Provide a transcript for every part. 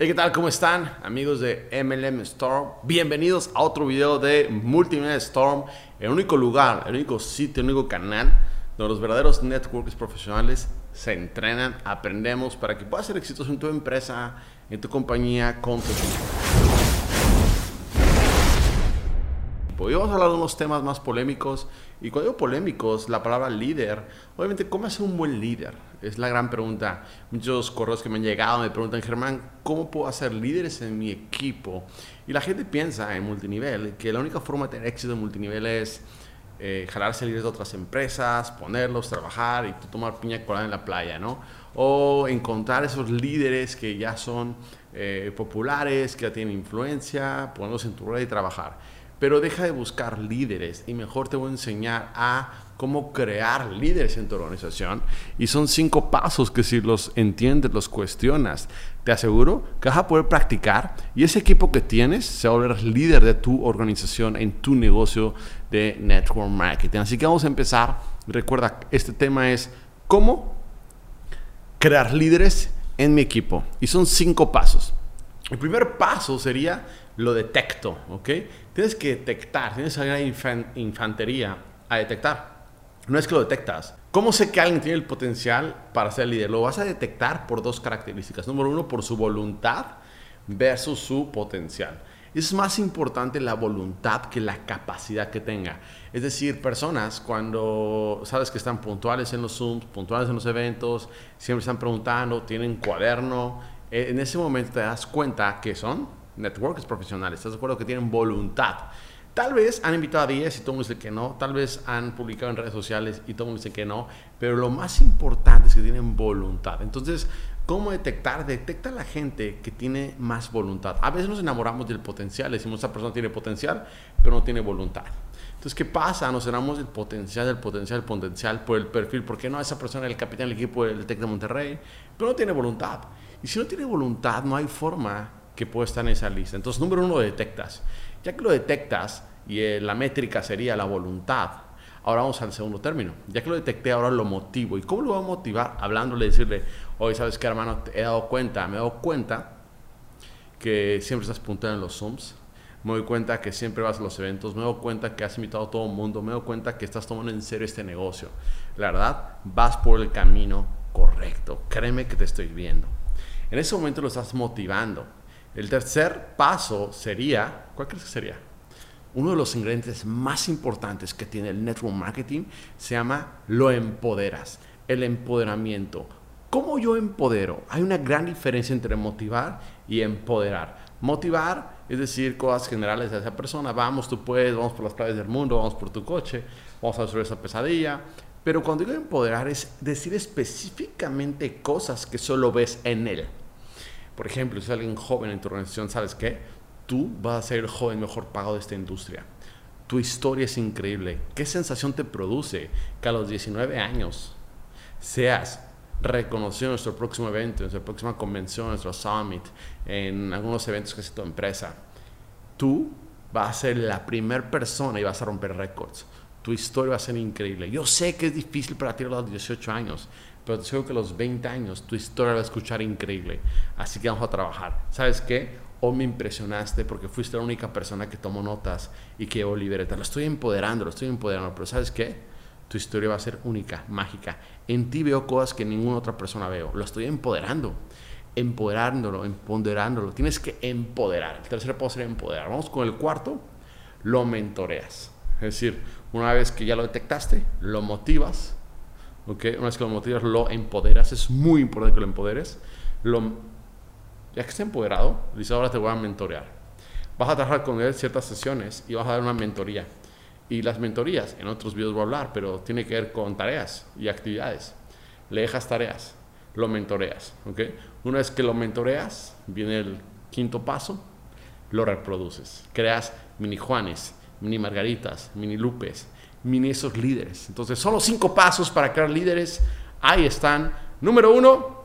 Hey, ¿qué tal? ¿Cómo están? Amigos de MLM Storm. Bienvenidos a otro video de Multimedia Storm, el único lugar, el único sitio, el único canal donde los verdaderos networkers profesionales se entrenan, aprendemos para que puedas ser exitoso en tu empresa, en tu compañía, con tu equipo. Hoy vamos a hablar de unos temas más polémicos. Y cuando digo polémicos, la palabra líder, obviamente, ¿cómo ser un buen líder? Es la gran pregunta. Muchos correos que me han llegado me preguntan, Germán, ¿cómo puedo hacer líderes en mi equipo? Y la gente piensa en multinivel que la única forma de tener éxito en multinivel es eh, jalarse líderes de otras empresas, ponerlos, trabajar y tomar piña colada en la playa, ¿no? O encontrar esos líderes que ya son eh, populares, que ya tienen influencia, ponerlos en tu red y trabajar. Pero deja de buscar líderes y mejor te voy a enseñar a cómo crear líderes en tu organización. Y son cinco pasos que si los entiendes, los cuestionas, te aseguro que vas a poder practicar y ese equipo que tienes se va a volver líder de tu organización en tu negocio de network marketing. Así que vamos a empezar. Recuerda, este tema es cómo crear líderes en mi equipo. Y son cinco pasos. El primer paso sería lo detecto, ¿ok? Tienes que detectar, tienes que salir a infantería a detectar. No es que lo detectas. ¿Cómo sé que alguien tiene el potencial para ser líder? Lo vas a detectar por dos características. Número uno, por su voluntad versus su potencial. Es más importante la voluntad que la capacidad que tenga. Es decir, personas cuando sabes que están puntuales en los Zooms, puntuales en los eventos, siempre están preguntando, tienen cuaderno, en ese momento te das cuenta que son networkers profesionales, ¿estás de acuerdo? Que tienen voluntad. Tal vez han invitado a 10 y todo el dice que no, tal vez han publicado en redes sociales y todo el dice que no, pero lo más importante es que tienen voluntad. Entonces, ¿cómo detectar? Detecta a la gente que tiene más voluntad. A veces nos enamoramos del potencial, decimos, esa persona tiene potencial, pero no tiene voluntad. Entonces, ¿qué pasa? Nos enamoramos del potencial, del potencial, del potencial por el perfil. ¿Por qué no? Esa persona es el capitán del equipo del TEC de Monterrey, pero no tiene voluntad. Y si no tiene voluntad, no hay forma que puede estar en esa lista. Entonces, número uno, detectas. Ya que lo detectas, y eh, la métrica sería la voluntad, ahora vamos al segundo término. Ya que lo detecté, ahora lo motivo. ¿Y cómo lo voy a motivar? Hablándole, decirle, oye, ¿sabes qué, hermano? He dado cuenta, me he dado cuenta que siempre estás puntuando en los Zooms. Me doy cuenta que siempre vas a los eventos, me doy cuenta que has invitado a todo el mundo, me doy cuenta que estás tomando en serio este negocio. La verdad, vas por el camino correcto. Créeme que te estoy viendo. En ese momento lo estás motivando. El tercer paso sería, ¿cuál crees que sería? Uno de los ingredientes más importantes que tiene el network marketing se llama lo empoderas, el empoderamiento. ¿Cómo yo empodero? Hay una gran diferencia entre motivar y empoderar. Motivar es decir cosas generales de esa persona, vamos, tú puedes, vamos por las playas del mundo, vamos por tu coche, vamos a hacer esa pesadilla. Pero cuando digo empoderar es decir específicamente cosas que solo ves en él. Por ejemplo, si alguien joven en tu organización, ¿sabes qué? Tú vas a ser el joven mejor pagado de esta industria. Tu historia es increíble. ¿Qué sensación te produce que a los 19 años seas reconocido en nuestro próximo evento, en nuestra próxima convención, en nuestro summit, en algunos eventos que hace tu empresa? Tú vas a ser la primera persona y vas a romper récords. Tu historia va a ser increíble. Yo sé que es difícil para ti a los 18 años, pero te aseguro que a los 20 años tu historia va a escuchar increíble. Así que vamos a trabajar. ¿Sabes qué? O me impresionaste porque fuiste la única persona que tomó notas y que llevó libreta. Lo estoy empoderando, lo estoy empoderando. Pero ¿sabes qué? Tu historia va a ser única, mágica. En ti veo cosas que ninguna otra persona veo. Lo estoy empoderando. Empoderándolo, empoderándolo. Tienes que empoderar. El tercer paso sería empoderar. Vamos con el cuarto. Lo mentoreas. Es decir, una vez que ya lo detectaste, lo motivas una vez que lo motivas, lo empoderas. Es muy importante que lo empoderes. Lo, ya que esté empoderado, dice, ahora te voy a mentorear. Vas a trabajar con él ciertas sesiones y vas a dar una mentoría. Y las mentorías, en otros videos voy a hablar, pero tiene que ver con tareas y actividades. Le dejas tareas, lo mentoreas. Una vez que lo mentoreas, viene el quinto paso, lo reproduces. Creas mini Juanes, mini Margaritas, mini Lupes, mini esos líderes. Entonces, son los cinco pasos para crear líderes. Ahí están. Número uno,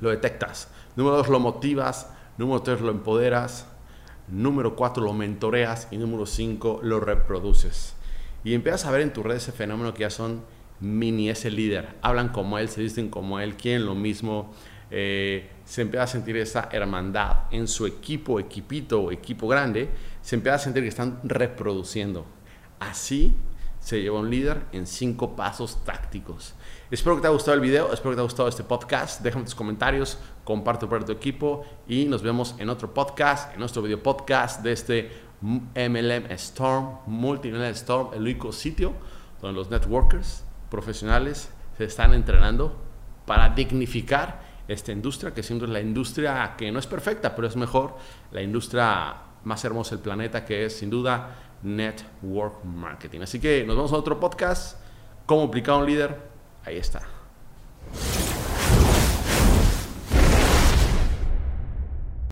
lo detectas. Número dos, lo motivas. Número tres, lo empoderas. Número cuatro, lo mentoreas. Y número cinco, lo reproduces. Y empiezas a ver en tu red ese fenómeno que ya son mini ese líder. Hablan como él, se dicen como él, quieren lo mismo. Eh, se empieza a sentir esa hermandad en su equipo, equipito equipo grande, se empieza a sentir que están reproduciendo. Así se lleva un líder en cinco pasos tácticos. Espero que te haya gustado el video, espero que te haya gustado este podcast. Déjame tus comentarios, comparte para tu equipo y nos vemos en otro podcast, en nuestro video podcast de este MLM Storm, Multinivel Storm, el único sitio donde los networkers profesionales se están entrenando para dignificar esta industria, que siendo la industria que no es perfecta, pero es mejor, la industria más hermosa del planeta, que es sin duda Network Marketing. Así que nos vemos a otro podcast, cómo aplicar un líder, ahí está.